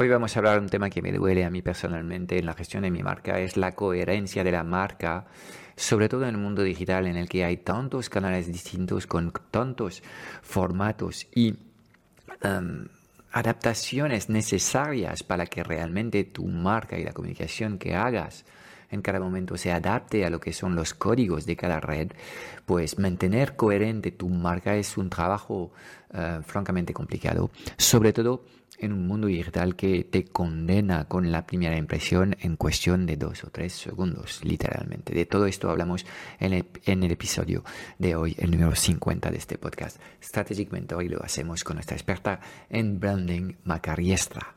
Hoy vamos a hablar de un tema que me duele a mí personalmente en la gestión de mi marca, es la coherencia de la marca, sobre todo en el mundo digital en el que hay tantos canales distintos con tantos formatos y em, adaptaciones necesarias para que realmente tu marca y la comunicación que hagas en cada momento se adapte a lo que son los códigos de cada red, pues mantener coherente tu marca es un trabajo eh, francamente complicado, sobre todo en un mundo digital que te condena con la primera impresión en cuestión de dos o tres segundos, literalmente. De todo esto hablamos en el, episodio de hoy, el número 50 de este podcast, Strategic Mentor, y lo hacemos con nuestra experta en branding, Macariestra.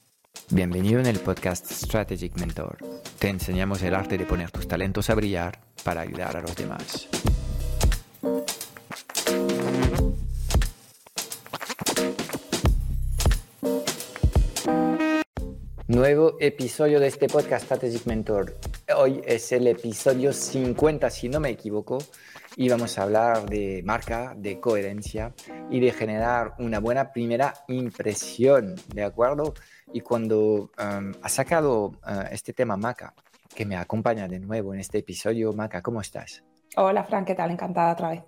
Bienvenido en el podcast Strategic Mentor. Te enseñamos el arte de poner tus talentos a brillar para ayudar a los demás. Nuevo episodio de este podcast Strategic Mentor. Hoy es el episodio 50, si no me equivoco, y vamos a hablar de marca, de coherencia y de generar una buena primera impresión, ¿de acuerdo? Y cuando um, ha sacado uh, este tema Maca, que me acompaña de nuevo en este episodio, Maca, ¿cómo estás? Hola, Fran, ¿qué tal? Encantada otra vez.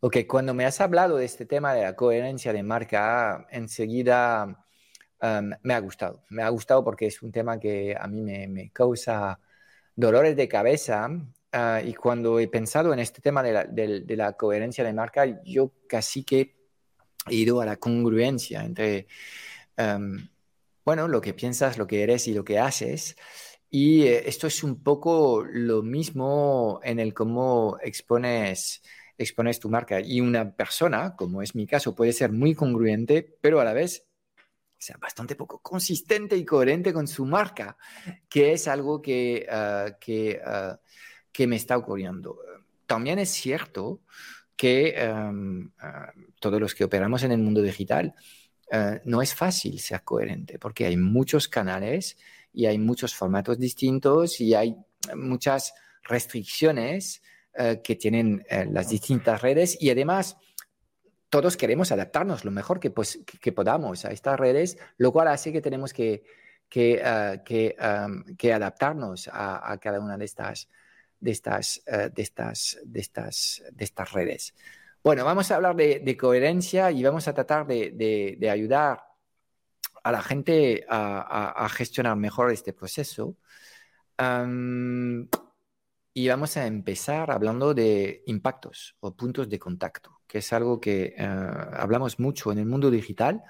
Ok, cuando me has hablado de este tema de la coherencia de marca, enseguida um, me ha gustado. Me ha gustado porque es un tema que a mí me, me causa dolores de cabeza. Uh, y cuando he pensado en este tema de la, de, de la, coherencia de marca, yo casi que he ido a la congruencia entre um, bueno, lo que piensas, lo que eres y lo que haces. Y eh, esto es un poco lo mismo en el cómo expones, expones tu marca. Y una persona, como es mi caso, puede ser muy congruente, pero a la vez sea bastante poco consistente y coherente con su marca, que es algo que, que, uh, que, me está ocurriendo. También es cierto que um, uh, todos los que operamos en el mundo digital, eh, no es fácil ser coherente porque hay muchos canales y hay muchos formatos distintos y hay muchas restricciones uh, que tienen uh, las distintas redes y además todos queremos adaptarnos lo mejor que, podamos a estas redes, lo cual hace que tenemos que, que adaptarnos a, cada una de estas redes. Bueno, vamos a hablar de, coherencia y vamos a tratar de, ayudar a la gente a, gestionar mejor este proceso. Y vamos a empezar hablando de impactos o puntos de contacto, que es algo que uh, hablamos mucho en el mundo digital.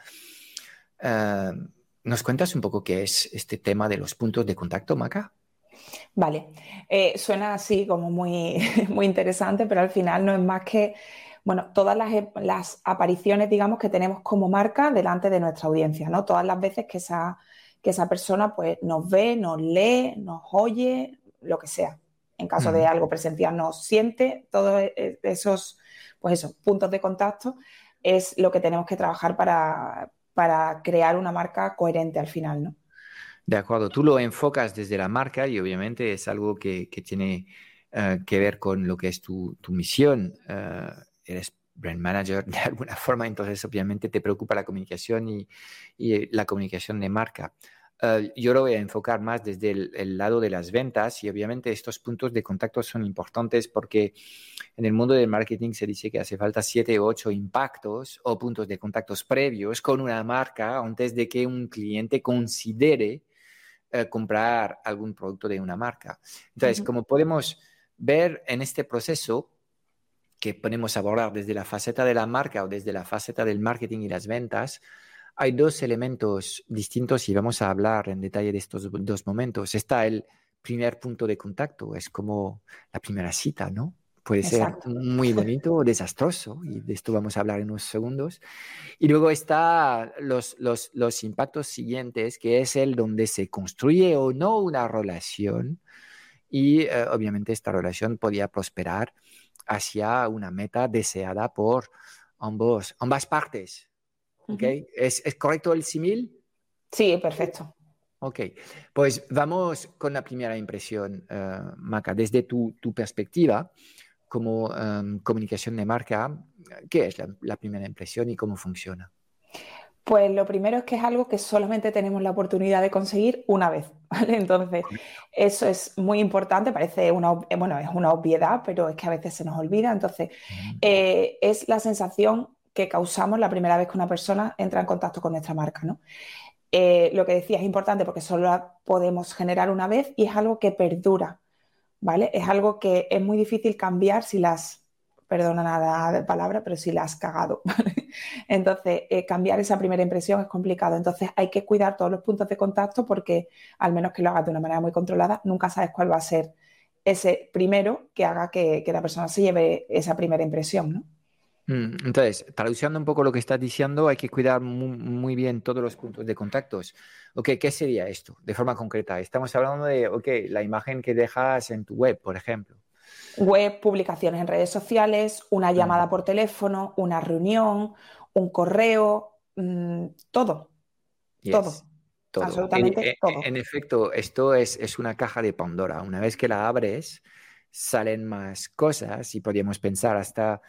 ¿Nos cuentas un poco qué es este tema de los puntos de contacto, Maca? Vale, eh, suena así como muy, muy interesante, pero al final no es más que bueno, todas las, las, apariciones, digamos, que tenemos como marca delante de nuestra audiencia, ¿no? Todas las veces que esa, que esa persona pues, nos ve, nos lee, nos oye, lo que sea. En caso de algo presencial, nos siente, todos e, e, esos, pues esos puntos de contacto es lo que tenemos que trabajar para, para crear una marca coherente al final, ¿no? De acuerdo, tú lo enfocas desde la marca y obviamente es algo que, que tiene uh, que ver con lo que es tu, tu misión. Uh, eres brand manager de alguna forma, entonces obviamente te preocupa la comunicación y, y la comunicación de marca. Uh, yo lo voy a enfocar más desde el, el, lado de las ventas y obviamente estos puntos de contacto son importantes porque en el mundo del marketing se dice que hace falta siete o ocho impactos o puntos de contactos previos con una marca antes de que un cliente considere uh, comprar algún producto de una marca. Entonces, uh -huh. como podemos ver en este proceso, que podemos abordar desde la faceta de la marca o desde la faceta del marketing y las ventas, hay dos elementos distintos y vamos a hablar en detalle de estos dos momentos. Está el primer punto de contacto, es como la primera cita, ¿no? Puede ser muy bonito o desastroso, y de esto vamos a hablar en unos segundos. Y luego está los, los, los impactos siguientes, que es el donde se construye o no una relación, y eh, obviamente esta relación podía prosperar hacia una meta deseada por ambos, ambas partes. ¿Okay? ¿Es, ¿Es correcto el símil? Sí, perfecto. Ok, pues vamos con la primera impresión, uh, Maca. Desde tu, tu perspectiva como um, comunicación de marca, ¿qué es la, la, primera impresión y cómo funciona? Pues lo primero es que es algo que solamente tenemos la oportunidad de conseguir una vez, ¿vale? Entonces, eso es muy importante, parece una, bueno, es una obviedad, pero es que a veces se nos olvida. Entonces, eh, es la sensación que causamos la primera vez que una persona entra en contacto con nuestra marca, ¿no? Eh, lo que decía es importante porque solo la podemos generar una vez y es algo que perdura, ¿vale? Es algo que es muy difícil cambiar si las, perdona nada de palabra, pero si las has cagado, Entonces, eh, cambiar esa primera impresión es complicado. Entonces, hay que cuidar todos los puntos de contacto porque, al menos que lo hagas de una manera muy controlada, nunca sabes cuál va a ser ese primero que haga que, la persona se lleve esa primera impresión, ¿no? Mm, entonces, traduciendo un poco lo que estás diciendo, hay que cuidar muy, bien todos los puntos de contactos. Ok, ¿qué sería esto de forma concreta? Estamos hablando de, la imagen que dejas en tu web, por ejemplo. Web, publicaciones en redes sociales, una llamada por teléfono, una reunión, un correo, mm, todo. Todo. Absolutamente todo. En, efecto, esto es, es una caja de Pandora. Una vez que la abres, salen más cosas y podríamos pensar hasta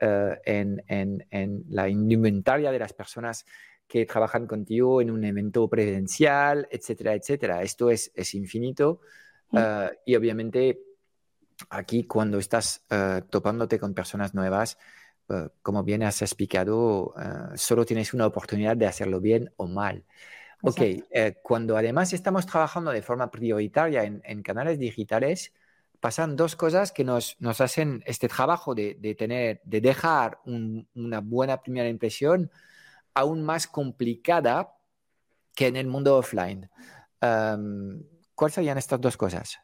eh, en, la indumentaria de las personas que trabajan contigo en un evento presencial, etcétera, etcétera. Esto es, infinito mm. eh, y obviamente aquí cuando estás eh, topándote con personas nuevas, como bien has explicado, solo tienes una oportunidad de hacerlo bien o mal. Ok, cuando además estamos trabajando de forma prioritaria en canales digitales, pasan dos cosas que nos, nos hacen este trabajo de, de tener, de dejar una buena primera impresión aún más complicada que en el mundo offline. ¿Cuáles serían estas dos cosas?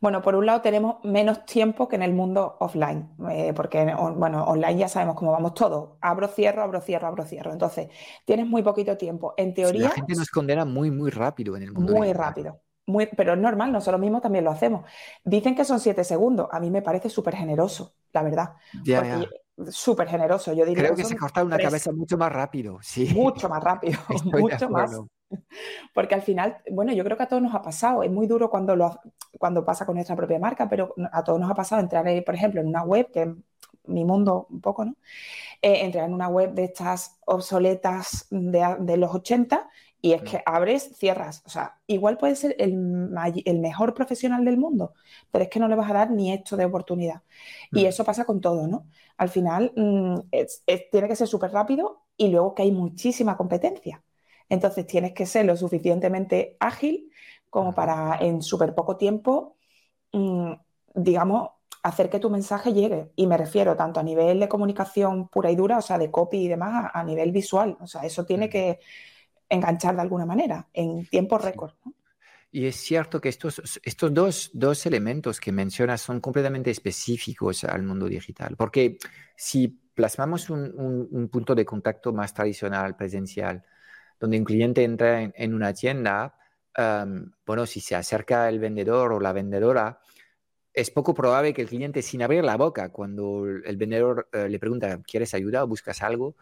Bueno, por un lado tenemos menos tiempo que en el mundo offline, eh, porque bueno, online ya sabemos cómo vamos todos. Abro, cierro, abro, cierro, abro, cierro. Entonces, tienes muy poquito tiempo. En teoría. la gente nos condena muy, muy rápido en el mundo. Muy rápido pero es normal, nosotros mismos también lo hacemos. Dicen que son siete segundos, a mí me parece súper generoso, la verdad. Súper generoso, yo diría. Creo que, se corta una cabeza mucho más rápido, sí. Mucho más rápido, mucho más. Porque al final, bueno, yo creo que a todos nos ha pasado, es muy duro cuando, lo, cuando pasa con nuestra propia marca, pero a todos nos ha pasado entrar, por ejemplo, en una web, que es mi mundo un poco, ¿no? Eh, entrar en una web de estas obsoletas de, de los 80 y es que abres, cierras. O sea, igual puede ser el, mejor profesional del mundo, pero es que no le vas a dar ni esto de oportunidad. Y eso pasa con todo, ¿no? Al final mm, tiene que ser súper rápido y luego que hay muchísima competencia. Entonces tienes que ser lo suficientemente ágil como para en súper poco tiempo, mm, digamos, hacer que tu mensaje llegue. Y me refiero tanto a nivel de comunicación pura y dura, o sea, de copy y demás, a, a nivel visual. O sea, eso tiene que enganchar de alguna manera en tiempo récord. Y es cierto que estos, estos dos, dos, elementos que mencionas son completamente específicos al mundo digital, porque si plasmamos un, un, punto de contacto más tradicional, presencial, donde un cliente entra en, una tienda, bueno, si se acerca el vendedor o la vendedora, es poco probable que el cliente, sin abrir la boca, cuando el vendedor eh, le pregunta, ¿quieres ayuda o buscas algo?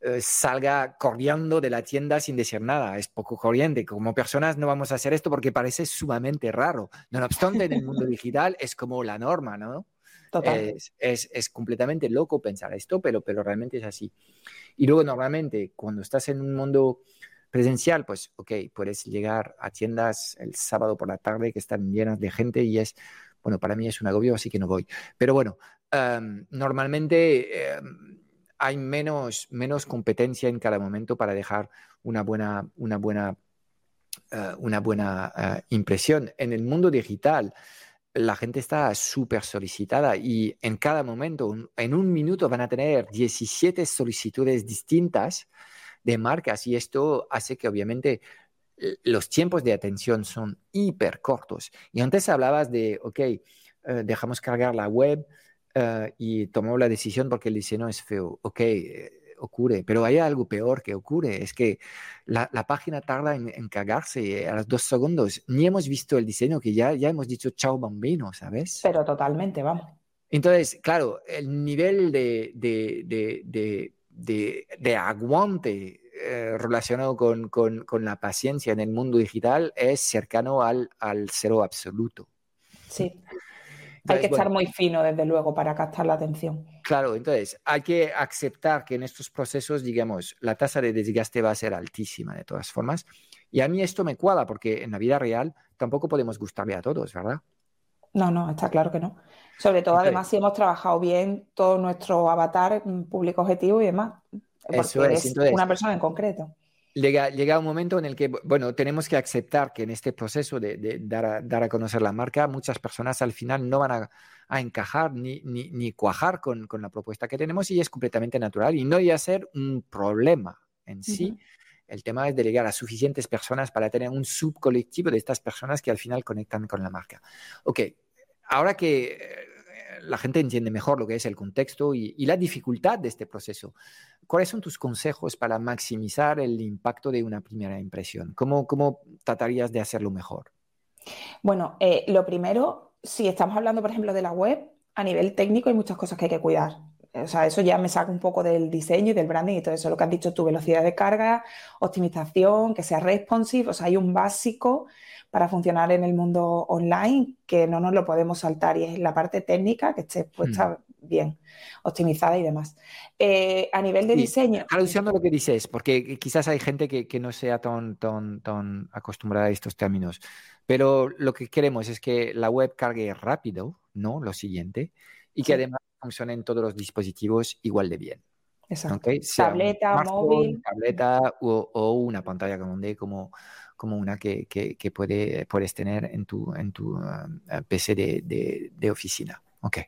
Eh, salga corriendo de la tienda sin decir nada. Es poco corriente. Como personas no vamos a hacer esto porque parece sumamente raro. No obstante, en el mundo digital es como la norma, ¿no? Es, es, completamente loco pensar esto, pero, pero realmente es así. Y luego, normalmente, cuando estás en un mundo presencial, pues, ok, puedes llegar a tiendas el sábado por la tarde que están llenas de gente y es, bueno, para mí es un agobio, así que no voy. Pero bueno, em, normalmente... Em, hay menos, menos competencia en cada momento para dejar una buena, una buena, eh, una buena eh, impresión. En el mundo digital, la gente está súper solicitada y en cada momento, en un minuto, van a tener 17 solicitudes distintas de marcas y esto hace que obviamente los tiempos de atención son hiper cortos. Y antes hablabas de, ok, eh, dejamos cargar la web eh, y tomamos la decisión porque el diseño es feo. Ok, eh, ocurre, pero hay algo peor que ocurre, es que la, página tarda en, cargarse a los dos segundos. Ni hemos visto el diseño que ya, ya hemos dicho chao bambino, ¿sabes? Pero totalmente, vamos. Entonces, claro, el nivel de, de, aguante eh, relacionado con, la paciencia en el mundo digital es cercano al, al cero absoluto. Sí. Hay que estar muy fino, desde luego, para captar la atención. Claro, entonces hay que aceptar que en estos procesos, digamos, la tasa de desgaste va a ser altísima de todas formas. Y a mí esto me cuadra porque en la vida real tampoco podemos gustarle a todos, ¿verdad? No, no, está claro que no. Sobre todo, además, si hemos trabajado bien todo nuestro avatar, mm, público objetivo y demás. Eso es. una persona en concreto. Llega, llega, un momento en el que, bueno, tenemos que aceptar que en este proceso de, dar, a, dar, a, conocer la marca, muchas personas al final no van a, a encajar ni, ni, ni cuajar con, con, la propuesta que tenemos y es completamente natural y no iba a ser un problema en sí. El tema es delegar a suficientes personas para tener un subcolectivo de estas personas que al final conectan con la marca. Ok, ahora que eh, la gente entiende mejor lo que es el contexto y, la dificultad de este proceso, ¿cuáles son tus consejos para maximizar el impacto de una primera impresión? ¿Cómo, cómo tratarías de hacerlo mejor? Bueno, eh, lo primero, si estamos hablando, por ejemplo, de la web, a nivel técnico hay muchas cosas que hay que cuidar. O sea, eso ya me saca un poco del diseño y del branding y todo eso. Lo que has dicho, tu velocidad de carga, optimización, que sea responsive. O sea, hay un básico para funcionar en el mundo online que no nos lo podemos saltar y es la parte técnica que esté puesta hmm. bien, optimizada y demás. Eh, a nivel de diseño. Traduciendo lo que dices, porque quizás hay gente que, no sea tan, tan, tan acostumbrada a estos términos, pero lo que queremos es que la web cargue rápido, ¿no? Lo siguiente, y que además funcione en todos los dispositivos igual de bien. Exacto. Tableta, móvil. Tableta o, una pantalla grande como como una que, que, puede, puedes tener en tu, en tu ah, PC de, de, oficina. Okay.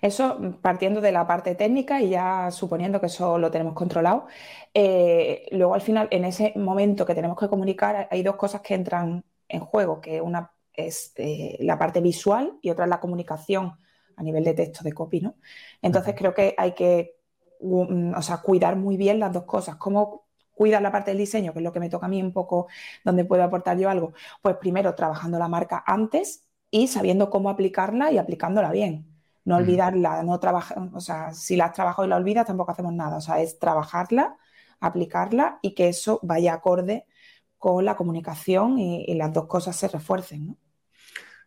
Eso partiendo de la parte técnica y ya suponiendo que eso lo tenemos controlado. Eh, luego al final, en ese momento que tenemos que comunicar, hay dos cosas que entran en juego, que una es eh, la parte visual y otra es la comunicación a nivel de texto, de copy, ¿no? Entonces creo que hay que o sea, cuidar muy bien las dos cosas, cómo cuida la parte del diseño, que es lo que me toca a mí un poco, donde puedo aportar yo algo, pues primero trabajando la marca antes y sabiendo cómo aplicarla y aplicándola bien. No olvidarla, no trabajar, o sea, si la has trabajado y la olvidas, tampoco hacemos nada. O sea, es trabajarla, aplicarla y que eso vaya acorde con la comunicación y, las dos cosas se refuercen, ¿no?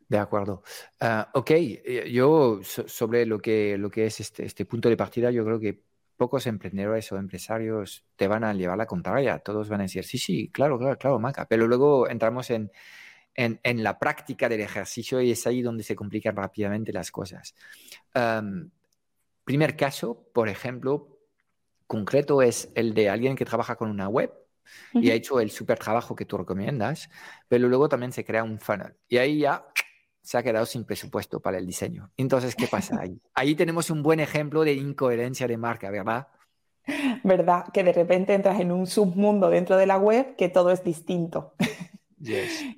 De acuerdo. Ah, ok, eh, yo sobre lo que, lo que es este, este punto de partida, yo creo que pocos emprendedores o empresarios te van a llevar la contraria. Todos van a decir, sí, sí, claro, claro, claro, Maca. Pero luego entramos en, en, la práctica del ejercicio y es ahí donde se complican rápidamente las cosas. primer caso, por ejemplo, concreto es el de alguien que trabaja con una web y ha hecho el super trabajo que tú recomiendas, pero luego también se crea un funnel. Y ahí ya se ha quedado sin presupuesto para el diseño. Entonces, ¿qué pasa ahí? Ahí tenemos un buen ejemplo de incoherencia de marca, ¿verdad? ¿Verdad? Que de repente entras en un submundo dentro de la web que todo es distinto.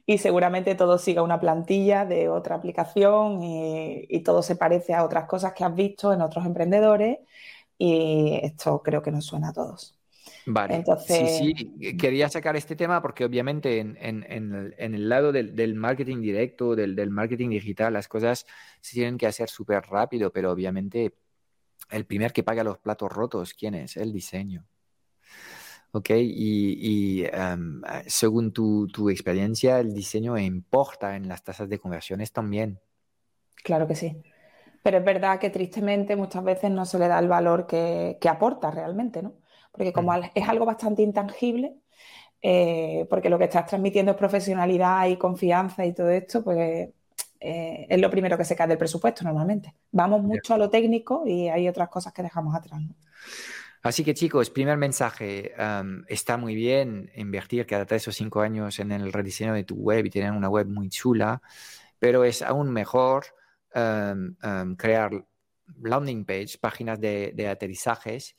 Y seguramente todo siga una plantilla de otra aplicación y, y, todo se parece a otras cosas que has visto en otros emprendedores y esto creo que nos suena a todos. Vale, Entonces... sí, sí, quería sacar este tema porque obviamente en, el, lado del, marketing directo, del, marketing digital, las cosas se tienen que hacer súper rápido, pero obviamente el primer que paga los platos rotos, ¿quién es? El diseño. ¿Ok? Y, em, según tu, tu, experiencia, el diseño importa en las tasas de conversiones también. Claro que sí. Pero es verdad que tristemente muchas veces no se le da el valor que, que aporta realmente, ¿no? Porque como es algo bastante intangible, eh, porque lo que estás transmitiendo es profesionalidad y confianza y todo esto, pues eh, es lo primero que se cae del presupuesto normalmente. Vamos mucho a lo técnico y hay otras cosas que dejamos atrás. Así que chicos, primer mensaje, está muy bien invertir cada tres o cinco años en el rediseño de tu web y tener una web muy chula, pero es aún mejor crear landing page, páginas de aterrizajes,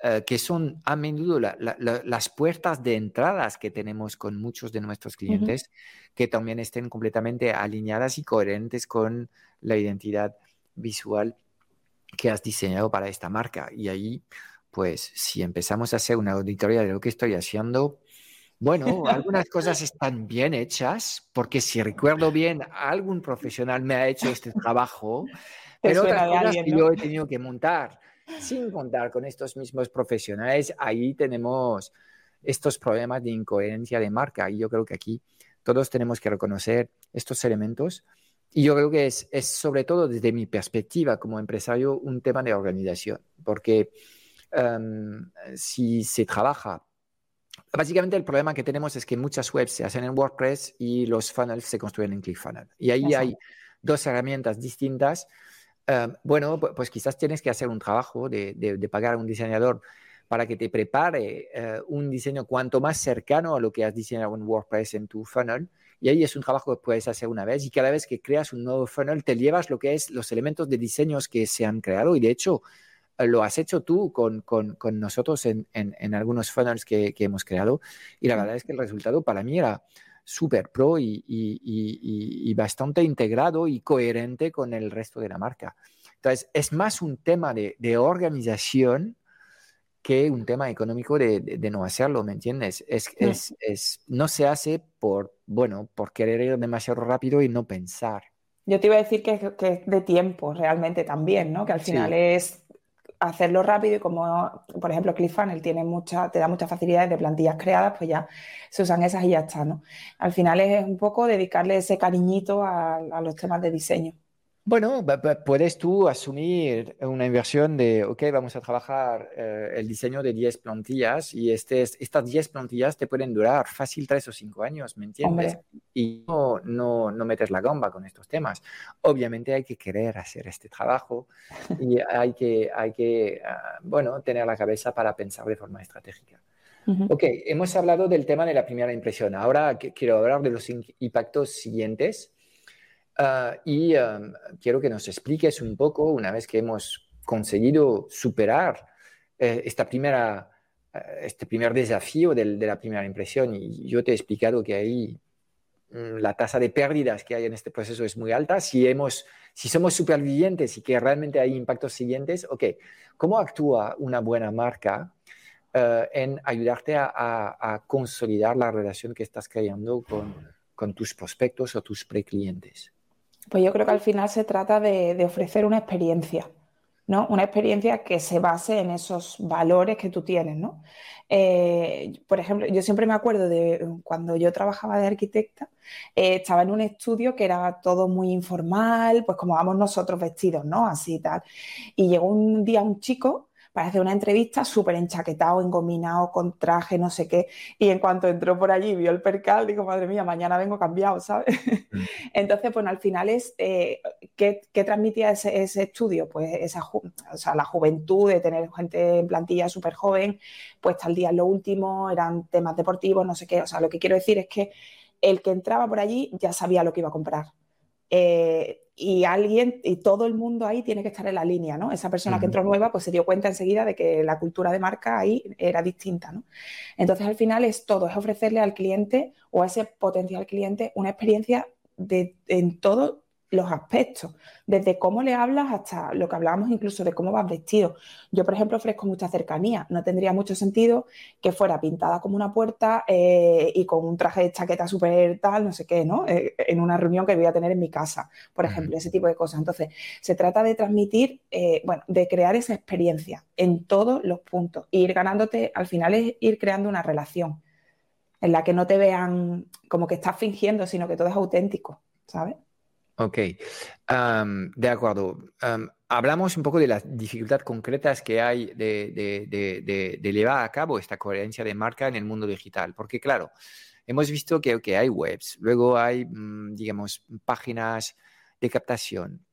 eh, que son a menudo las puertas de entradas que tenemos con muchos de nuestros clientes, que también estén completamente alineadas y coherentes con la identidad visual que has diseñado para esta marca. Y ahí, pues, si empezamos a hacer una auditoría de lo que estoy haciendo, bueno, algunas cosas están bien hechas, porque si recuerdo bien, algún profesional me ha hecho este trabajo, pero otras cosas que yo he tenido que montar sin contar con estos mismos profesionales, ahí tenemos estos problemas de incoherencia de marca. Y yo creo que aquí todos tenemos que reconocer estos elementos. Y yo creo que es, es sobre todo desde mi perspectiva como empresario un tema de organización, porque em, si se trabaja, básicamente el problema que tenemos es que muchas webs se hacen en WordPress y los funnels se construyen en ClickFunnels. Y ahí hay dos herramientas distintas Em, bueno, pues quizás tienes que hacer un trabajo de, pagar a un diseñador para que te prepare eh, un diseño cuanto más cercano a lo que has diseñado en WordPress en tu funnel. Y ahí es un trabajo que puedes hacer una vez y cada vez que creas un nuevo funnel te llevas lo que es los elementos de diseños que se han creado y de hecho eh, lo has hecho tú con, con, con nosotros en, en, en, algunos funnels que, que, hemos creado y la verdad es que el resultado para mí era súper pro y, bastante integrado y coherente con el resto de la marca. Entonces, es más un tema de, organización que un tema económico de, no hacerlo, ¿me entiendes? Es, es, no se hace por, bueno, por querer ir demasiado rápido y no pensar. Yo te iba a decir que, es de tiempo realmente también, ¿no? Que al final es hacerlo rápido y como, por ejemplo, ClickFunnels tiene mucha, te da muchas facilidades de plantillas creadas, pues ya se usan esas y ya está, ¿no? Al final es un poco dedicarle ese cariñito a los temas de diseño. Bueno, puedes tú asumir una inversión de, ok, vamos a trabajar eh, el diseño de 10 plantillas y este, estas 10 plantillas te pueden durar fácil 3 o 5 años, ¿me entiendes? Y no, no, no metes la gamba con estos temas. Obviamente hay que querer hacer este trabajo y hay que, hay que ah, bueno, tener la cabeza para pensar de forma estratégica. Ok, hemos hablado del tema de la primera impresión. Ahora quiero hablar de los impactos siguientes Ah, y quiero que nos expliques un poco, una vez que hemos conseguido superar eh, esta primera, eh, este primer desafío de la primera impresión, y yo te he explicado que ahí mm, la tasa de pérdidas que hay en este proceso es muy alta. Si, hemos, si somos supervivientes y que realmente hay impactos siguientes, ok, ¿cómo actúa una buena marca eh, en ayudarte a, a, consolidar la relación que estás creando con, con tus prospectos o tus preclientes? Pues yo creo que al final se trata de, ofrecer una experiencia, ¿no? Una experiencia que se base en esos valores que tú tienes, ¿no? Eh, por ejemplo, yo siempre me acuerdo de cuando yo trabajaba de arquitecta, eh, estaba en un estudio que era todo muy informal, pues como vamos nosotros vestidos, ¿no? Así y tal. Y llegó un día un chico parece una entrevista súper enchaquetado, engominado, con traje, no sé qué. Y en cuanto entró por allí, vio el percal, digo, madre mía, mañana vengo cambiado, ¿sabes? Mm. Entonces, bueno, al final es, eh, ¿qué, transmitía ese, estudio? Pues esa, o sea, la juventud de tener gente en plantilla súper joven, pues tal día en lo último, eran temas deportivos, no sé qué. O sea, lo que quiero decir es que el que entraba por allí ya sabía lo que iba a comprar. Eh, y alguien y todo el mundo ahí tiene que estar en la línea, ¿no? Esa persona que entró nueva pues se dio cuenta enseguida de que la cultura de marca ahí era distinta, ¿no? Entonces al final es todo, es ofrecerle al cliente o a ese potencial cliente una experiencia de, en todo los aspectos, desde cómo le hablas hasta lo que hablábamos incluso de cómo vas vestido. Yo, por ejemplo, ofrezco mucha cercanía. No tendría mucho sentido que fuera pintada como una puerta eh, y con un traje de chaqueta súper tal, no sé qué, ¿no? Eh, en una reunión que voy a tener en mi casa, por ejemplo, ese tipo de cosas. Entonces, se trata de transmitir, eh, bueno, de crear esa experiencia en todos los puntos. Ir ganándote, al final es ir creando una relación en la que no te vean como que estás fingiendo, sino que todo es auténtico, ¿sabes? Ok, de acuerdo. hablamos un poco de las dificultades concretas que hay de, llevar a cabo esta coherencia de marca en el mundo digital, porque claro, hemos visto que hay webs, luego hay, mm, digamos, páginas de captación,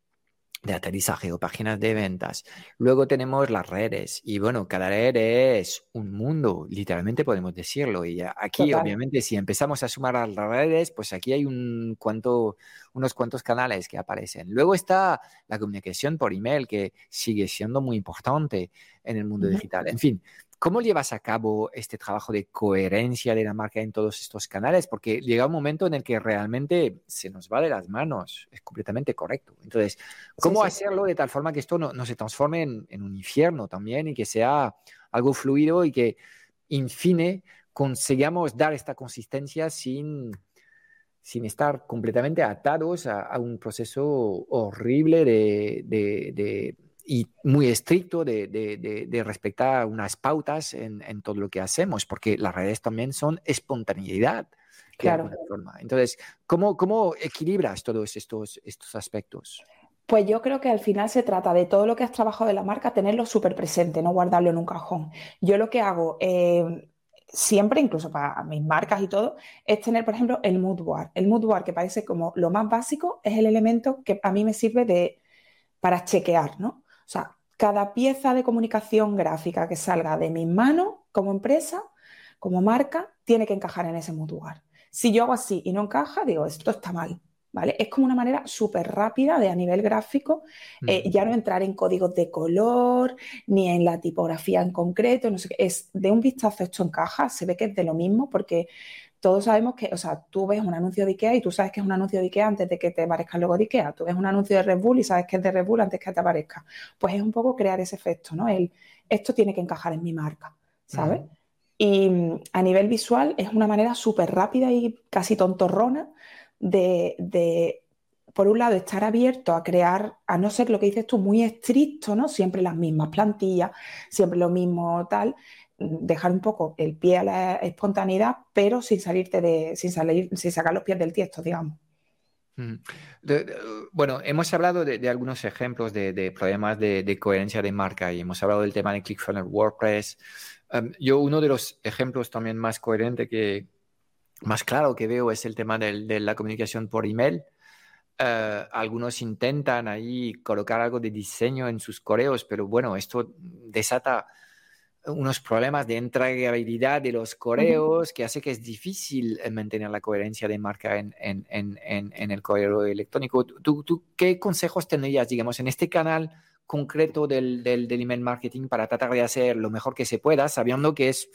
de aterrizaje o páginas de ventas. Luego tenemos las redes y bueno, cada red es un mundo, literalmente podemos decirlo. Y aquí, obviamente, si empezamos a sumar a las redes, pues aquí hay un cuanto, unos cuantos canales que aparecen. Luego está la comunicación por email, que sigue siendo muy importante en el mundo digital. En fin, ¿Cómo llevas a cabo este trabajo de coherencia de la marca en todos estos canales? Porque llega un momento en el que realmente se nos va de las manos, es completamente correcto. Entonces, ¿cómo hacerlo de tal forma que esto no, se transforme en, un infierno también y que sea algo fluido y que, en fin, consigamos dar esta consistencia sin, sin estar completamente atados a, un proceso horrible de y muy estricto de, de, respetar unas pautas en, en, todo lo que hacemos, porque las redes también son espontaneidad. Claro. Forma. Entonces, ¿cómo, ¿cómo equilibras todos estos, estos aspectos? Pues yo creo que al final se trata de todo lo que has trabajado de la marca, tenerlo súper presente, no guardarlo en un cajón. Yo lo que hago eh, siempre, incluso para mis marcas y todo, es tener, por ejemplo, el mood board. El mood board, que parece como lo más básico, es el elemento que a mí me sirve de, para chequear, ¿no? O sea, cada pieza de comunicación gráfica que salga de mis manos como empresa, como marca, tiene que encajar en ese mutual. Si yo hago así y no encaja, digo, esto está mal. ¿Vale? Es como una manera súper rápida de a nivel gráfico, eh, ya no entrar en códigos de color, ni en la tipografía en concreto, no sé qué. Es de un vistazo esto encaja, se ve que es de lo mismo, porque todos sabemos que, o sea, tú ves un anuncio de IKEA y tú sabes que es un anuncio de IKEA antes de que te aparezca el logo de IKEA. Tú ves un anuncio de Red Bull y sabes que es de Red Bull antes que te aparezca. Pues es un poco crear ese efecto, ¿no? El, esto tiene que encajar en mi marca, ¿sabes? Y mm, a nivel visual es una manera súper rápida y casi tontorrona de, de, por un lado, estar abierto a crear, a no ser lo que dices tú, muy estricto, ¿no? Siempre las mismas plantillas, siempre lo mismo tal, dejar un poco el pie a la espontaneidad, pero sin salirte de, sin salir, sin sacar los pies del tiesto, digamos. Mm. bueno, hemos hablado de, algunos ejemplos de, problemas de, coherencia de marca y hemos hablado del tema de ClickFunnels WordPress. Um, yo uno de los ejemplos también más coherente que más claro que veo es el tema de, la comunicación por email. Uh, algunos intentan ahí colocar algo de diseño en sus correos, pero bueno, esto desata unos problemas de entregabilidad de los correos que hace que es difícil eh, mantener la coherencia de marca en, en, en, en el correo electrónico. ¿Tú, ¿Tú, qué consejos tendrías, digamos, en este canal concreto del, del, del, email marketing para tratar de hacer lo mejor que se pueda, sabiendo que es,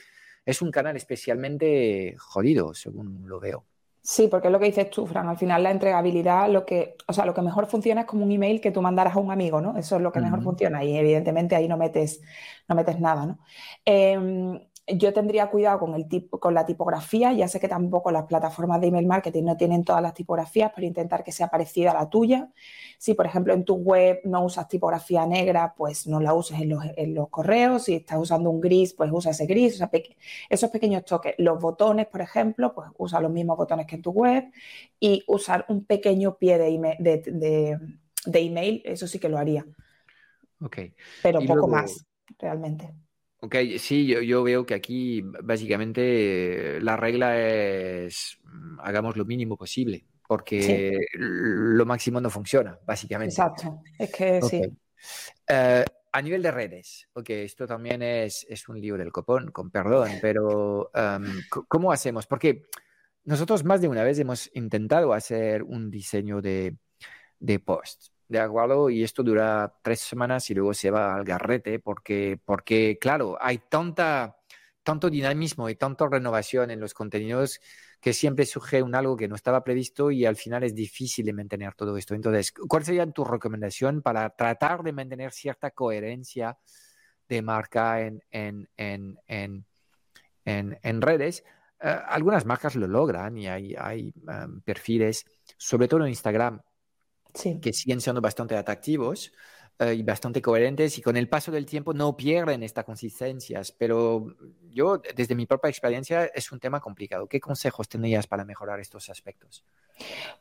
es un canal especialmente jodido, según lo veo? Sí, porque es lo que dices tú, Fran. Al final la entregabilidad, lo que, o sea, lo que mejor funciona es como un email que tú mandaras a un amigo, ¿no? Eso es lo que mejor funciona y evidentemente ahí no metes, no metes nada, ¿no? Em, yo tendría cuidado con, el tipo, con la tipografía. Ya sé que tampoco las plataformas de email marketing no tienen todas las tipografías, pero intentar que sea parecida a la tuya. Si, por ejemplo, en tu web no usas tipografía negra, pues no la uses en los, correos. Si estás usando un gris, pues usa ese gris. esos pequeños toques. Los botones, por ejemplo, pues usa los mismos botones que en tu web. Y usar un pequeño pie de email, de, email eso sí que lo haría. Ok. Pero poco más, realmente. Ok, sí, yo, veo que aquí básicamente la regla es mm, hagamos lo mínimo posible, porque lo máximo no funciona, básicamente. Exacto, es que sí. Eh, a nivel de redes, ok, esto también es, un lío del copón, con perdón, pero em, ¿cómo hacemos? Porque nosotros más de una vez hemos intentado hacer un diseño de, de post ¿de acuerdo? Y esto dura tres semanas y luego se va al garrete porque, porque claro, hay tanta, tanto dinamismo y tanta renovación en los contenidos que siempre surge un algo que no estaba previsto y al final es difícil de mantener todo esto. Entonces, ¿cuál sería tu recomendación para tratar de mantener cierta coherencia de marca en, en, en, en, en redes? Eh, algunas marcas lo logran y hay, hay um, perfiles, sobre todo en Instagram, que siguen siendo bastante atractivos eh, y bastante coherentes y con el paso del tiempo no pierden estas consistencias. Pero yo, desde mi propia experiencia, es un tema complicado. ¿Qué consejos tendrías para mejorar estos aspectos?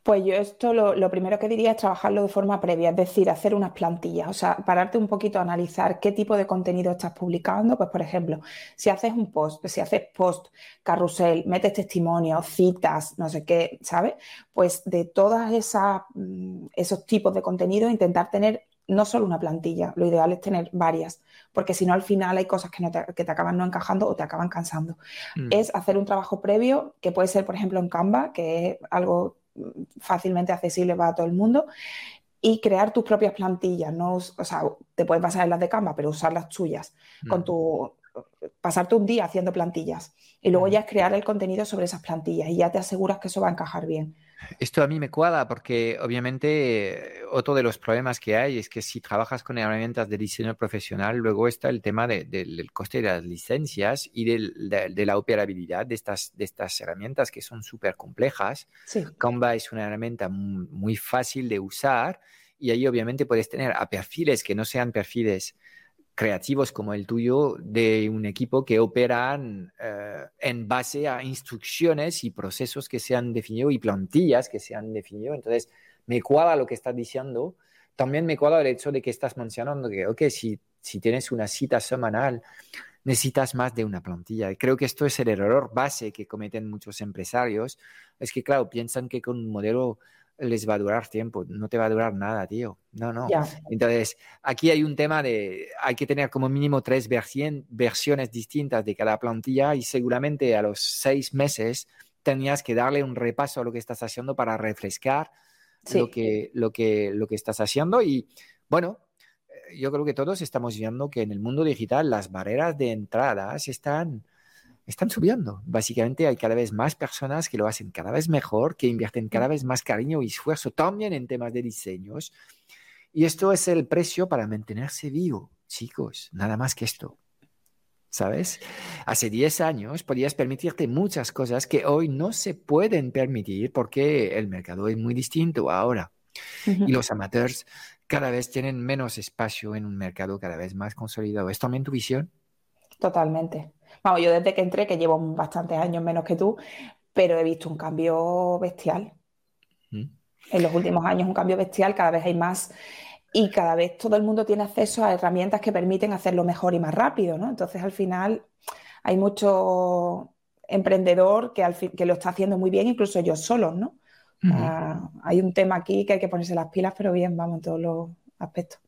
Pues yo esto lo, primero que diría es trabajarlo de forma previa, es decir, hacer unas plantillas, o sea, pararte un poquito a analizar qué tipo de contenido estás publicando. Pues, por ejemplo, si haces un post, si haces post, carrusel, metes testimonios, citas, no sé qué, ¿sabes? Pues de todos mm, esos tipos de contenido, intentar tener no solo una plantilla, lo ideal es tener varias, porque si no al final hay cosas que, te, que te acaban no encajando o te acaban cansando. Mm. Es hacer un trabajo previo, que puede ser, por ejemplo, en Canva, que es algo fácilmente accesible para todo el mundo, y crear tus propias plantillas. No, o sea, te puedes basar en las de Canva, pero usar las tuyas. Con mm. tu, pasarte un día haciendo plantillas y luego ya es crear el contenido sobre esas plantillas y ya te aseguras que eso va a encajar bien. Esto a mí me cuadra porque obviamente otro de los problemas que hay es que si trabajas con herramientas de diseño profesional, luego está el tema del coste de las licencias y de, la operabilidad de estas, de estas herramientas que son súper complejas. Canva es una herramienta muy fácil de usar y ahí obviamente puedes tener a perfiles que no sean perfiles creativos como el tuyo de un equipo que operan eh, en base a instrucciones y procesos que se han definido y plantillas que se han definido. Entonces, me cuadra lo que estás diciendo. También me cuadra el hecho de que estás mencionando que, ok, si, si tienes una cita semanal, necesitas más de una plantilla. Creo que esto es el error base que cometen muchos empresarios. Es que, claro, piensan que con un modelo les va a durar tiempo, no te va a durar nada, tío. No, no. Entonces, aquí hay un tema de, hay que tener como mínimo tres versiones distintas de cada plantilla y seguramente a los seis meses tenías que darle un repaso a lo que estás haciendo para refrescar lo, que, lo, que, lo que estás haciendo. Y bueno, eh, yo creo que todos estamos viendo que en el mundo digital las barreras de entradas están están subiendo. Básicamente hay cada vez más personas que lo hacen cada vez mejor, que invierten cada vez más cariño y esfuerzo también en temas de diseños. Y esto es el precio para mantenerse vivo, chicos, nada más que esto. ¿Sabes? Hace 10 años podías permitirte muchas cosas que hoy no se pueden permitir porque el mercado es muy distinto ahora. Y los amateurs cada vez tienen menos espacio en un mercado cada vez más consolidado. ¿Es también tu visión? Totalmente. Vamos, yo desde que entré, que llevo bastantes años menos que tú, pero he visto un cambio bestial. Mm. En los últimos años un cambio bestial, cada vez hay más y cada vez todo el mundo tiene acceso a herramientas que permiten hacerlo mejor y más rápido, ¿no? Entonces al final hay mucho emprendedor que, al que lo está haciendo muy bien, incluso ellos solos, ¿no? hay un tema aquí que hay que ponerse las pilas, pero bien, vamos, en todos los aspectos.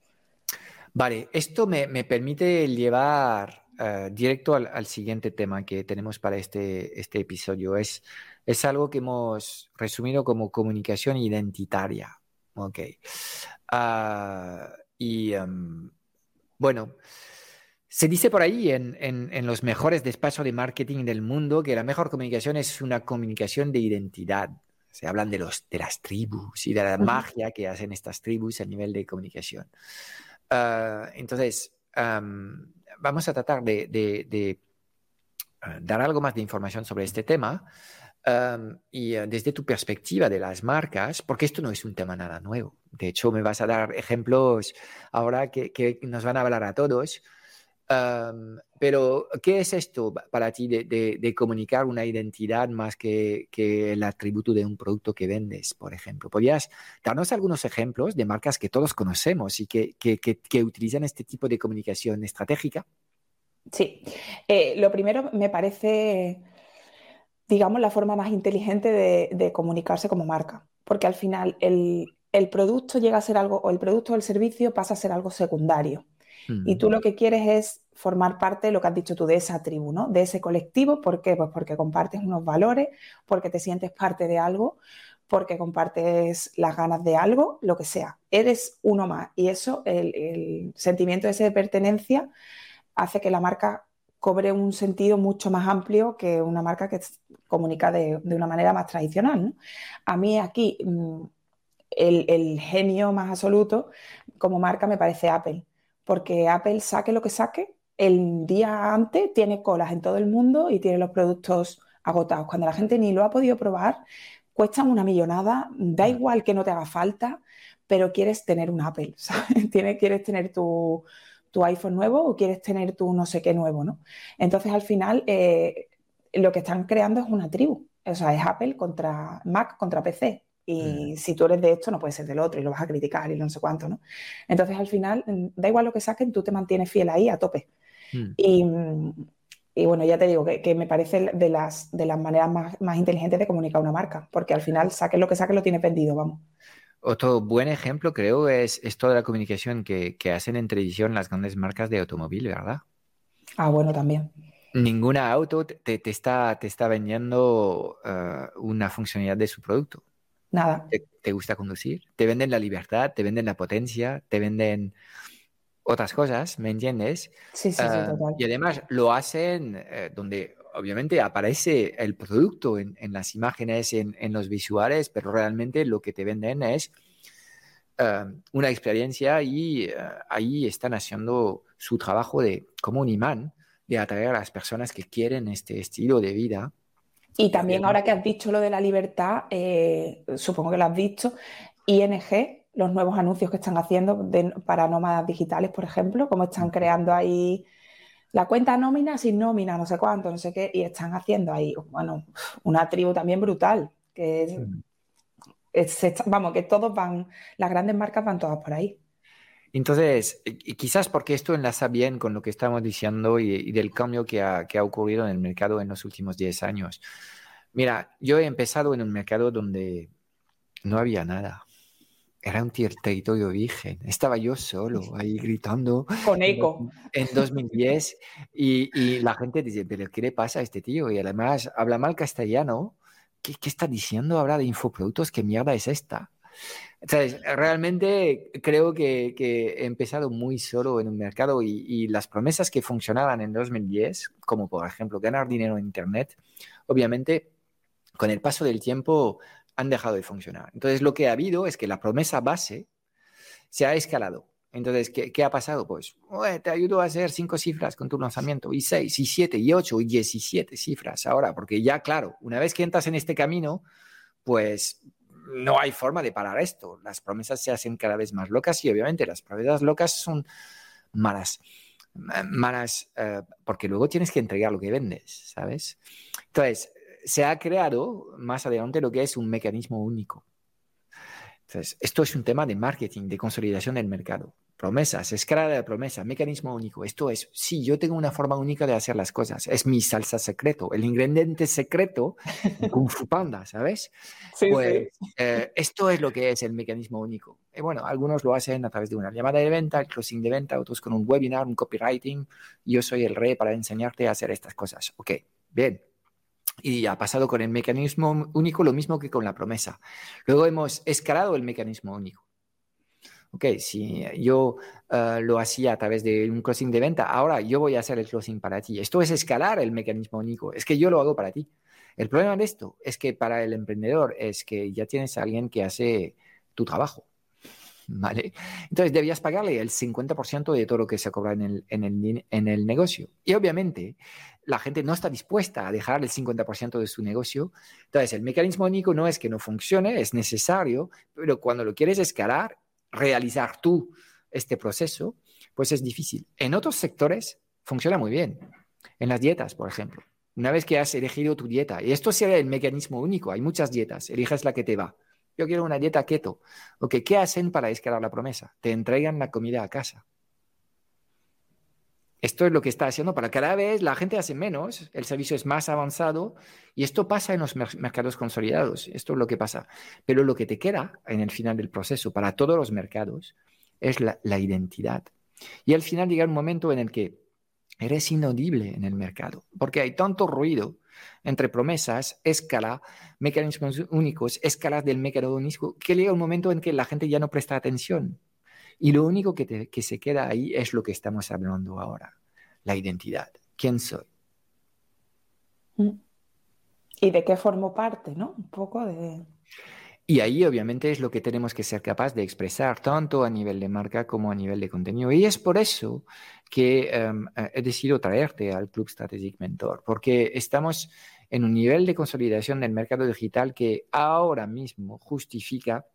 Vale, esto me, me permite llevar eh, directo al, siguiente tema que tenemos para este, este episodio. Es, es algo que hemos resumido como comunicación identitaria. Ok. Ah, y em, bueno, se dice por ahí en, en, los mejores despachos de marketing del mundo que la mejor comunicación es una comunicación de identidad. Se hablan de, los, de las tribus y de la magia que hacen estas tribus a nivel de comunicación. Ah, entonces, vamos a tratar de, eh, dar algo más de información sobre este tema y eh, desde tu perspectiva de las marcas, porque esto no es un tema nada nuevo. De hecho, me vas a dar ejemplos ahora que, nos van a hablar a todos. Pero, ¿qué es esto para ti de, comunicar una identidad más que, el atributo de un producto que vendes, por ejemplo? ¿Podrías darnos algunos ejemplos de marcas que todos conocemos y que, que utilizan este tipo de comunicación estratégica? Sí, eh, lo primero me parece, digamos, la forma más inteligente de, comunicarse como marca, porque al final el, producto llega a ser algo, o el producto o el servicio pasa a ser algo secundario. Y tú lo que quieres es formar parte de lo que has dicho tú, de esa tribu, ¿no? De ese colectivo. ¿Por qué? Pues porque compartes unos valores, porque te sientes parte de algo, porque compartes las ganas de algo, lo que sea. Eres uno más. Y eso, el, el sentimiento ese de pertenencia, hace que la marca cobre un sentido mucho más amplio que una marca que comunica de, una manera más tradicional. A mí aquí mm, el, genio más absoluto como marca me parece Apple, porque Apple saque lo que saque, el día antes tiene colas en todo el mundo y tiene los productos agotados. Cuando la gente ni lo ha podido probar, cuestan una millonada, da igual que no te haga falta, pero quieres tener un Apple, ¿sabes? quieres tener tu tu iPhone nuevo o quieres tener tu no sé qué nuevo, ¿no? Entonces, al final, eh, lo que están creando es una tribu. O sea, es Apple contra Mac contra PC. Y mm. si tú eres de esto, no puedes ser del otro y lo vas a criticar y no sé cuánto, ¿no? Entonces, al final, mm, da igual lo que saquen, tú te mantienes fiel ahí a tope. Mm. Y, bueno, ya te digo que, me parece de las, de las maneras más, más inteligentes de comunicar una marca, porque al final, saquen lo que saquen, lo tienes vendido, vamos. Otro buen ejemplo, creo, es, es toda la comunicación que, que, hacen en televisión las grandes marcas de automóvil, ¿verdad? Ah, bueno, también. Ninguna auto te, te está, te está vendiendo uh, una funcionalidad de su producto. Nada. ¿Te, ¿Te, gusta conducir? Te venden la libertad, te venden la potencia, te venden otras cosas, ¿me entiendes? Sí, sí, uh, sí, total. Y además lo hacen uh, donde obviamente aparece el producto en, en las imágenes, en, en, los visuales, pero realmente lo que te venden es uh, una experiencia y uh, ahí están haciendo su trabajo de como un imán de atraer a las personas que quieren este estilo de vida. Y también ahora que has dicho lo de la libertad, eh, supongo que lo has visto, ING, los nuevos anuncios que están haciendo de, para nómadas digitales, por ejemplo, cómo están creando ahí la cuenta nómina sin nómina, no sé cuánto, no sé qué, y están haciendo ahí, bueno, una tribu también brutal, que es, es, es, vamos, que todos van, las grandes marcas van todas por ahí. Entonces, quizás porque esto enlaza bien con lo que estamos diciendo y, y del cambio que ha, que ha, ocurrido en el mercado en los últimos 10 años. Mira, yo he empezado en un mercado donde no había nada era un territorio virgen. Estaba yo solo ahí gritando. Con eco. En 2010. Y, y, la gente dice, pero ¿qué le pasa a este tío? Y además habla mal castellano. ¿Qué, qué está diciendo? Habla de infoproductos. ¿Qué mierda es esta? Entonces, realmente creo que, que, he empezado muy solo en un mercado y, y, las promesas que funcionaban en 2010, como por ejemplo ganar dinero en Internet, obviamente con el paso del tiempo han dejado de funcionar. Entonces, lo que ha habido es que la promesa base se ha escalado. Entonces, ¿qué, qué ha pasado? Pues, te ayudo a hacer cinco cifras con tu lanzamiento, y seis, y siete, y ocho, y diecisiete cifras ahora, porque ya, claro, una vez que entras en este camino, pues no hay forma de parar esto. Las promesas se hacen cada vez más locas y obviamente las promesas locas son malas. Malas uh, porque luego tienes que entregar lo que vendes, ¿sabes? Entonces, se ha creado más adelante lo que es un mecanismo único. Entonces, esto es un tema de marketing, de consolidación del mercado. Promesas, escala de promesa, mecanismo único. Esto es, sí, yo tengo una forma única de hacer las cosas. Es mi salsa secreto, el ingrediente secreto Kung Fu Panda, ¿sabes? Sí, pues sí. Eh, esto es lo que es el mecanismo único. Y bueno, algunos lo hacen a través de una llamada de venta, el closing de venta, otros con un webinar, un copywriting. Yo soy el rey para enseñarte a hacer estas cosas. Ok, bien, y ha pasado con el mecanismo único lo mismo que con la promesa. Luego hemos escalado el mecanismo único. Ok, si yo uh, lo hacía a través de un closing de venta, ahora yo voy a hacer el closing para ti. Esto es escalar el mecanismo único. Es que yo lo hago para ti. El problema de esto es que para el emprendedor es que ya tienes a alguien que hace tu trabajo. Entonces debías pagarle el 50% de todo lo que se cobra en el, en, el, en el negocio. Y obviamente la gente no está dispuesta a dejar el 50% de su negocio. Entonces el mecanismo único no es que no funcione, es necesario, pero cuando lo quieres escalar, realizar tú este proceso, pues es difícil. En otros sectores funciona muy bien. En las dietas, por ejemplo. Una vez que has elegido tu dieta, y esto sería el mecanismo único, hay muchas dietas, eliges la que te va. Yo quiero una dieta keto. ¿Qué hacen para escalar la promesa? Te entregan la comida a casa. Esto es lo que está haciendo para cada vez la gente hace menos, el servicio es más avanzado y esto pasa en los mercados consolidados. Esto es lo que pasa. Pero lo que te queda en el final del proceso para todos los mercados es la, la identidad. Y al final llega un momento en el que eres inaudible en el mercado porque hay tanto ruido entre promesas, escala, mecanismos únicos, escalas del mecanismo único, que llega un momento en que la gente ya no presta atención. Y lo único que, te, que se queda ahí es lo que estamos hablando ahora, la identidad. ¿Quién soy? ¿Y de qué formo parte, no? Un poco de... Y ahí obviamente es lo que tenemos que ser capaz de expresar tanto a nivel de marca como a nivel de contenido. Y es por eso que um, he decidido traerte al Club Strategic Mentor, porque estamos en un nivel de consolidación del mercado digital que ahora mismo justifica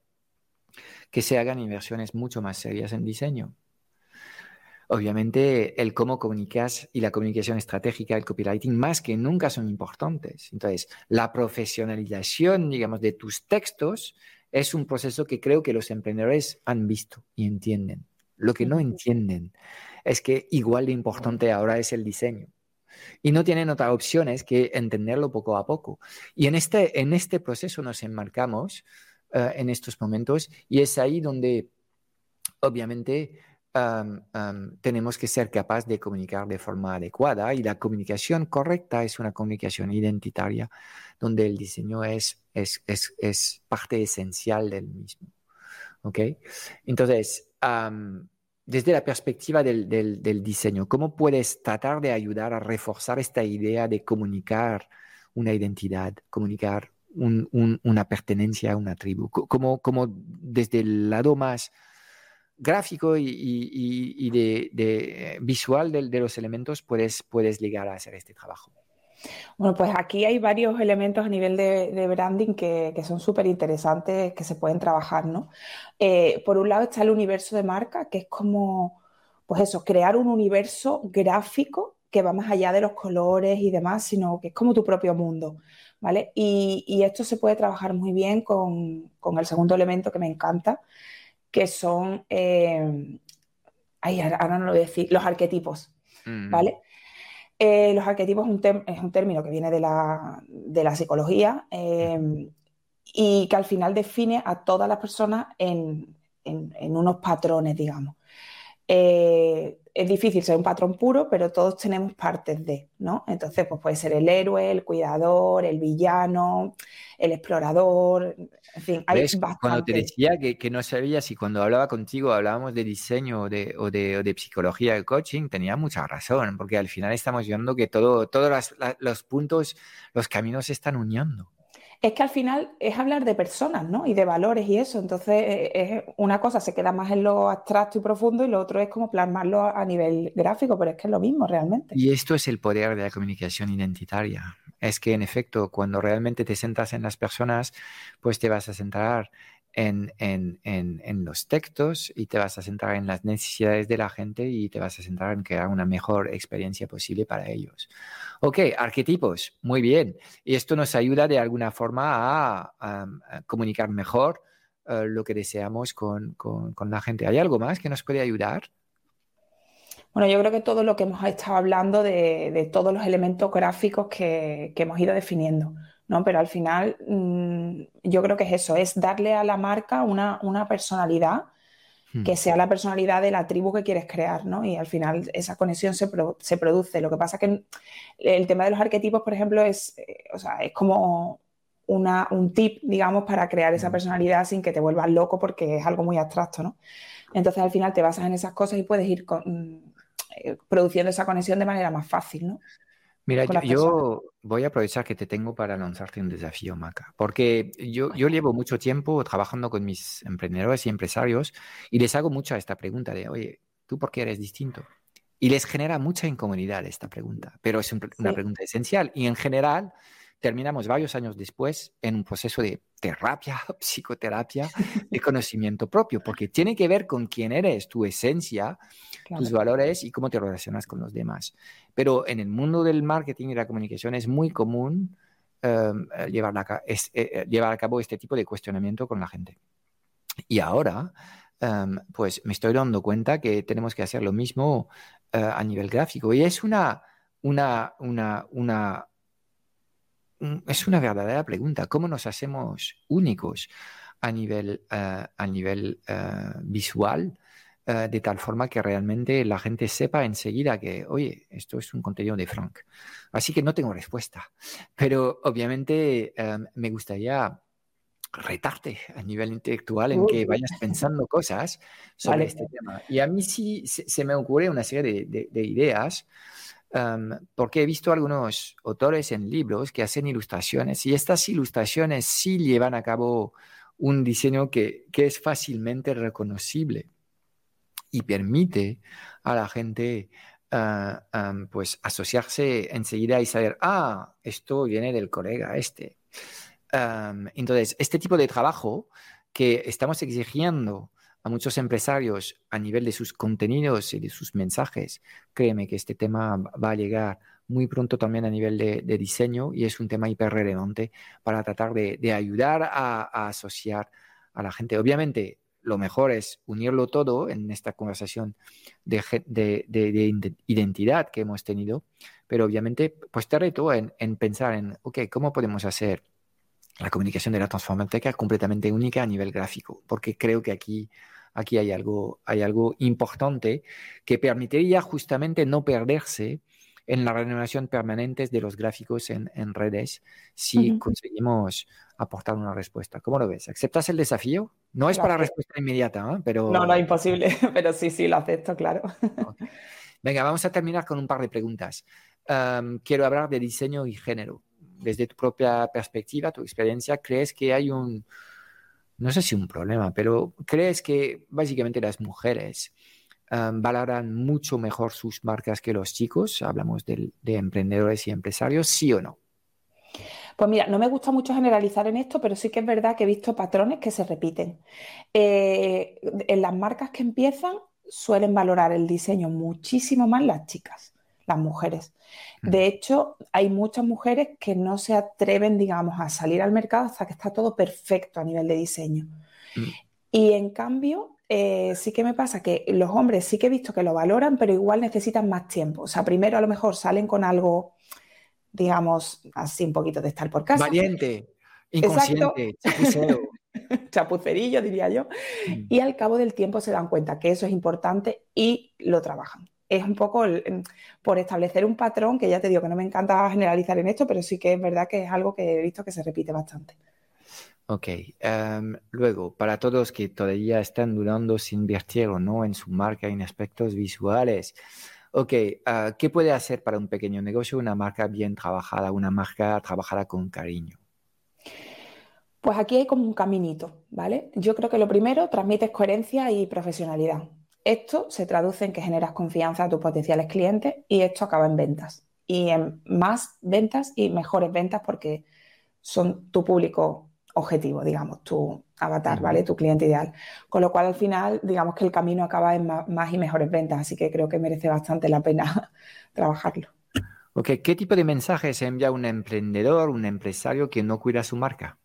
que se hagan inversiones mucho más serias en diseño. Obviamente, el cómo comunicas y la comunicación estratégica, el copywriting, más que nunca son importantes. Entonces, la profesionalización, digamos, de tus textos es un proceso que creo que los emprendedores han visto y entienden. Lo que no entienden es que igual de importante ahora es el diseño. Y no tienen otra opción es que entenderlo poco a poco. Y en este, en este proceso nos enmarcamos eh, en estos momentos y es ahí donde obviamente tenemos que ser capaces de comunicar de forma adecuada y la comunicación correcta es una comunicación identitaria donde el diseño es, es, es, es parte esencial del mismo. ¿Ok? Entonces, desde la perspectiva del, del, diseño, ¿cómo puedes tratar de ayudar a reforzar esta idea de comunicar una identidad, comunicar una pertenencia a una tribu? ¿Cómo, cómo desde el lado más gráfico y, de, visual de, los elementos puedes, puedes llegar a hacer este trabajo? Bueno, pues aquí hay varios elementos a nivel de, branding que, son súper interesantes que se pueden trabajar, ¿no? Eh, por un lado está el universo de marca, que es como, pues eso, crear un universo gráfico que va más allá de los colores y demás, sino que es como tu propio mundo, ¿vale? Y, esto se puede trabajar muy bien con, con el segundo elemento que me encanta, que son, eh, ahora no lo voy a decir, los arquetipos. ¿vale? Eh, los arquetipos es un, término que viene de la, psicología eh, y que al final define a todas las personas en, unos patrones, digamos. Es difícil ser un patrón puro, pero todos tenemos partes de, ¿no? Entonces, pues puede ser el héroe, el cuidador, el villano, el explorador, en fin, hay Cuando te decía que, no sabía si cuando hablaba contigo hablábamos de diseño o de, o de, psicología de coaching, tenía mucha razón, porque al final estamos viendo que todo, todos los puntos, los caminos se están uniendo. Es que al final es hablar de personas, ¿no? Y de valores y eso. Entonces, eh, es una cosa se queda más en lo abstracto y profundo y lo otro es como plasmarlo a nivel gráfico, pero es que es lo mismo realmente. Y esto es el poder de la comunicación identitaria es que en efecto, cuando realmente te centras en las personas, pues te vas a centrar en, los textos y te vas a centrar en las necesidades de la gente y te vas a centrar en crear una mejor experiencia posible para ellos. Ok, arquetipos, muy bien. Y esto nos ayuda de alguna forma a, comunicar mejor eh, lo que deseamos con, con la gente. ¿Hay algo más que nos puede ayudar? Bueno, yo creo que todo lo que hemos estado hablando de, todos los elementos gráficos que, hemos ido definiendo, ¿no? Pero al final mm, yo creo que es eso, es darle a la marca una, personalidad hmm. que sea la personalidad de la tribu que quieres crear, ¿no? Y al final esa conexión se, produce. Lo que pasa es que el tema de los arquetipos, por ejemplo, es, eh, es como un tip, digamos, para crear esa hmm. personalidad sin que te vuelvas loco porque es algo muy abstracto, ¿no? Entonces al final te basas en esas cosas y puedes ir con, eh, produciendo esa conexión de manera más fácil, ¿no? Mira, yo, voy a aprovechar que te tengo para lanzarte un desafío, Maca, porque yo, yo llevo mucho tiempo trabajando con mis emprendedores y empresarios y les hago mucha esta pregunta de, oye, ¿tú por qué eres distinto? Y les genera mucha incomodidad esta pregunta, pero es una pregunta esencial y en general terminamos varios años después en un proceso de terapia, psicoterapia, de conocimiento propio, porque tiene que ver con quién eres, tu esencia, tus valores y cómo te relacionas con los demás. Pero en el mundo del marketing y la comunicación es muy común eh, llevar, a, eh, eh, llevar, a, cabo este tipo de cuestionamiento con la gente. Y ahora, em, pues me estoy dando cuenta que tenemos que hacer lo mismo a nivel gráfico. Y es una, una, una, una es una verdadera pregunta. ¿Cómo nos hacemos únicos a nivel, eh, a nivel eh, visual? Eh, de tal forma que realmente la gente sepa enseguida que, oye, esto es un contenido de Frank. Así que no tengo respuesta. Pero obviamente me gustaría retarte a nivel intelectual en que vayas pensando cosas sobre este tema. Y a mí sí se, me ocurre una serie de ideas porque he visto algunos autores en libros que hacen ilustraciones y estas ilustraciones sí llevan a cabo un diseño que, es fácilmente reconocible y permite a la gente ah, pues asociarse enseguida y saber, ah, esto viene del colega este. entonces, este tipo de trabajo que estamos exigiendo a muchos empresarios a nivel de sus contenidos y de sus mensajes. Créeme que este tema va a llegar muy pronto también a nivel de, diseño y es un tema hiper relevante para tratar de, ayudar a, asociar a la gente. Obviamente, lo mejor es unirlo todo en esta conversación de, identidad que hemos tenido, pero obviamente, pues te reto en, en pensar en, ok, ¿cómo podemos hacer la comunicación de la transformación completamente única a nivel gráfico, porque creo que aquí, aquí hay, algo, hay algo importante que permitiría justamente no perderse en la renovación permanente de los gráficos en, redes si conseguimos aportar una respuesta. ¿Cómo lo ves? ¿Aceptas el desafío? No es para respuesta inmediata, ¿eh? pero... No, no es imposible, pero sí, sí, lo acepto, claro. Venga, vamos a terminar con un par de preguntas. quiero hablar de diseño y género. Desde tu propia perspectiva, tu experiencia, ¿crees que hay un, no sé si un problema, pero crees que básicamente las mujeres valoran mucho mejor sus marcas que los chicos? Hablamos de, emprendedores y empresarios, ¿sí o no? Pues mira, no me gusta mucho generalizar en esto, pero sí que es verdad que he visto patrones que se repiten. Eh, en las marcas que empiezan suelen valorar el diseño muchísimo más las chicas, las mujeres. Mm. De hecho, hay muchas mujeres que no se atreven, digamos, a salir al mercado hasta que está todo perfecto a nivel de diseño. Mm. Y en cambio, eh, sí que me pasa que los hombres sí que he visto que lo valoran, pero igual necesitan más tiempo. O sea, primero a lo mejor salen con algo, digamos, así un poquito de estar por casa. Valiente, inconsciente, chapucerillo, diría yo. Mm. Y al cabo del tiempo se dan cuenta que eso es importante y lo trabajan. Es un poco por establecer un patrón, que ya te digo que no me encanta generalizar en esto, pero sí que es verdad que es algo que he visto que se repite bastante. Ok. Em, luego, para todos que todavía están dudando si invertir o no en su marca en aspectos visuales, ok, ah, ¿qué puede hacer para un pequeño negocio una marca bien trabajada, una marca trabajada con cariño? Pues aquí hay como un caminito, ¿vale? Yo creo que lo primero, transmites coherencia y profesionalidad. Esto se traduce en que generas confianza a tus potenciales clientes y esto acaba en ventas. Y en más ventas y mejores ventas porque son tu público objetivo, digamos, tu avatar, ¿vale? Tu cliente ideal. Con lo cual, al final, digamos que el camino acaba en más, y mejores ventas, así que creo que merece bastante la pena trabajarlo. Ok, ¿qué tipo de mensajes envía un emprendedor, un empresario que no cuida su marca?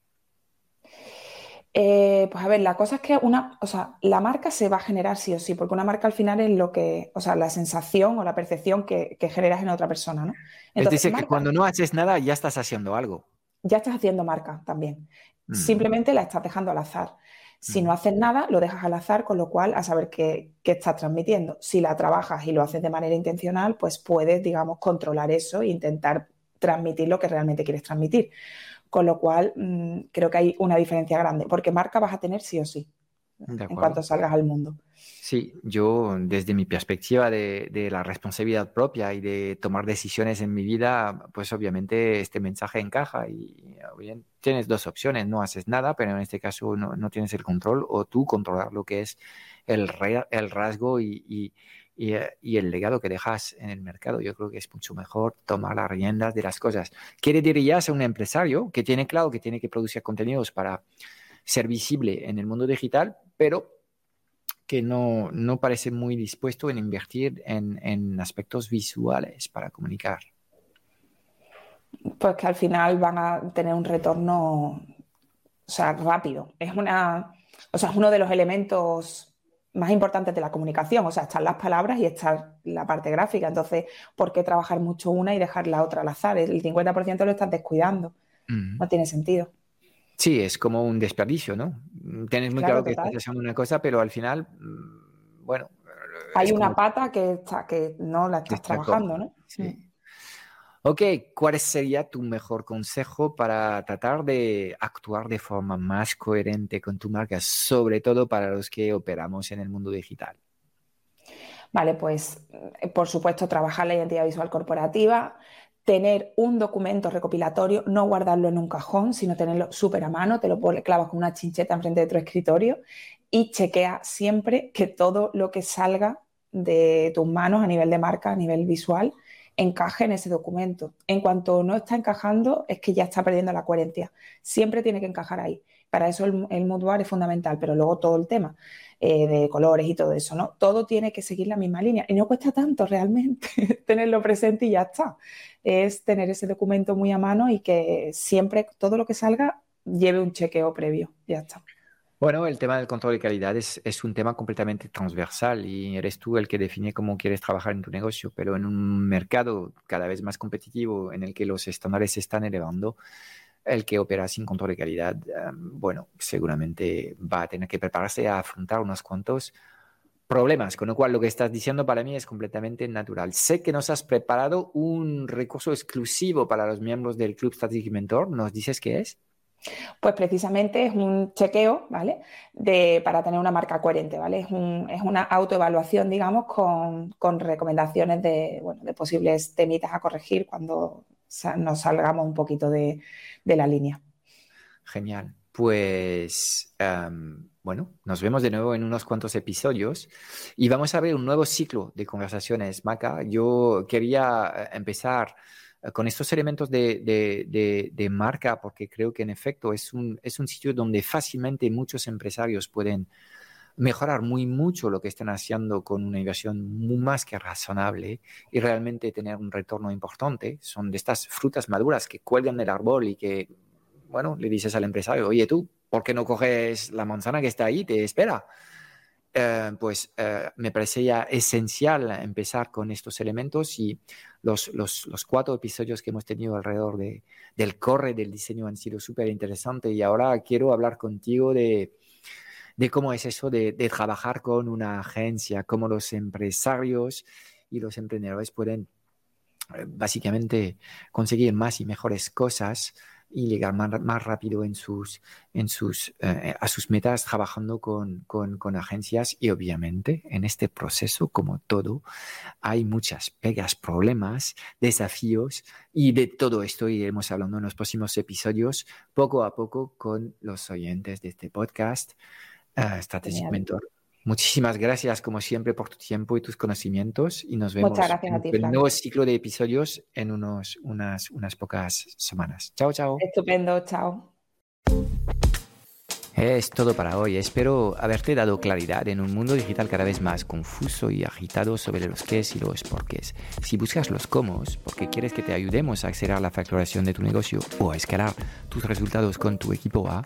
Eh, pues a ver, la cosa es que una, o sea, la marca se va a generar sí o sí, porque una marca al final es lo que, o sea, la sensación o la percepción que, generas en otra persona, ¿no? es decir, que cuando no haces nada ya estás haciendo algo. Ya estás haciendo marca también. Mm. Simplemente la estás dejando al azar. Si mm. no haces nada, lo dejas al azar, con lo cual a saber qué, estás transmitiendo. Si la trabajas y lo haces de manera intencional, pues puedes, digamos, controlar eso e intentar transmitir lo que realmente quieres transmitir. Con lo cual, mm, creo que hay una diferencia grande, porque marca vas a tener sí o sí, en cuanto salgas al mundo. Sí, yo desde mi perspectiva de, la responsabilidad propia y de tomar decisiones en mi vida, pues obviamente este mensaje encaja y bien, tienes dos opciones, no haces nada, pero en este caso no, tienes el control o tú controlar lo que es el, el rasgo y, el legado que dejas en el mercado. Yo creo que es mucho mejor tomar las riendas de las cosas. Quiere dirías a un empresario que tiene claro que tiene que producir contenidos para ser visible en el mundo digital, pero que no, no parece muy dispuesto en invertir en, aspectos visuales para comunicar. Pues que al final van a tener un retorno sea, rápido. Es una, o sea, es uno de los elementos más importantes de la comunicación. O sea, están las palabras y está la parte gráfica. Entonces, ¿por qué trabajar mucho una y dejar la otra al azar? El 50% lo estás descuidando. No tiene sentido. Sí, es como un desperdicio, ¿no? Tienes muy claro, que estás haciendo una cosa, pero al final, mm, bueno. Hay una pata que, está, que no la estás trabajando, ¿no? Sí. Mm. Ok, ¿cuál sería tu mejor consejo para tratar de actuar de forma más coherente con tu marca, sobre todo para los que operamos en el mundo digital? Vale, pues eh, por supuesto trabajar la identidad visual corporativa, tener un documento recopilatorio, no guardarlo en un cajón, sino tenerlo súper a mano, te lo clavas con una chincheta enfrente de tu escritorio y chequea siempre que todo lo que salga de tus manos a nivel de marca, a nivel visual, encaje en ese documento. En cuanto no está encajando, es que ya está perdiendo la coherencia. Siempre tiene que encajar ahí. Para eso el, el es fundamental, pero luego todo el tema. Eh, de colores y todo eso, ¿no? Todo tiene que seguir la misma línea y no cuesta tanto realmente tenerlo presente y ya está. Es tener ese documento muy a mano y que siempre todo lo que salga lleve un chequeo previo, ya está. Bueno, el tema del control de calidad es, un tema completamente transversal y eres tú el que define cómo quieres trabajar en tu negocio, pero en un mercado cada vez más competitivo en el que los estándares se están elevando, el que opera sin control de calidad, bueno, seguramente va a tener que prepararse a afrontar unos cuantos problemas, con lo cual lo que estás diciendo para mí es completamente natural. Sé que nos has preparado un recurso exclusivo para los miembros del Club Strategic Mentor. ¿Nos dices qué es? Pues precisamente es un chequeo, ¿vale? De, para tener una marca coherente, ¿vale? Es, una autoevaluación, digamos, con, recomendaciones de, de posibles temitas a corregir cuando nos salgamos un poquito de, la línea. Genial. Pues bueno, nos vemos de nuevo en unos cuantos episodios y vamos a ver un nuevo ciclo de conversaciones, Maca. Yo quería eh, empezar con estos elementos de, marca porque creo que en efecto es un, es un sitio donde fácilmente muchos empresarios pueden mejorar muy mucho lo que están haciendo con una inversión más que razonable y realmente tener un retorno importante. Son de estas frutas maduras que cuelgan del árbol y que, bueno, le dices al empresario, oye tú, ¿por qué no coges la manzana que está ahí, te espera? Eh, pues eh, me parecía esencial empezar con estos elementos y los, los, los, cuatro episodios que hemos tenido alrededor de, del corre del diseño han sido súper interesantes y ahora quiero hablar contigo de, de cómo es eso de, de, trabajar con una agencia, cómo los empresarios y los emprendedores pueden eh, básicamente conseguir más y mejores cosas y llegar más, rápido en sus, en sus, eh, a sus metas trabajando con, con, con, agencias y obviamente en este proceso, como todo, hay muchas pegas, problemas, desafíos y de todo esto iremos hablando en los próximos episodios poco a poco con los oyentes de este podcast, uh, Strategic Mentor. Muchísimas gracias, como siempre, por tu tiempo y tus conocimientos. Y nos vemos en el nuevo ciclo de episodios en unos, unas, unas pocas semanas. Chao, chao. Estupendo, chao. Es todo para hoy. Espero haberte dado claridad en un mundo digital cada vez más confuso y agitado sobre los qué y los porqués. Si buscas los cómo, porque quieres que te ayudemos a acelerar la facturación de tu negocio o a escalar tus resultados con tu equipo A,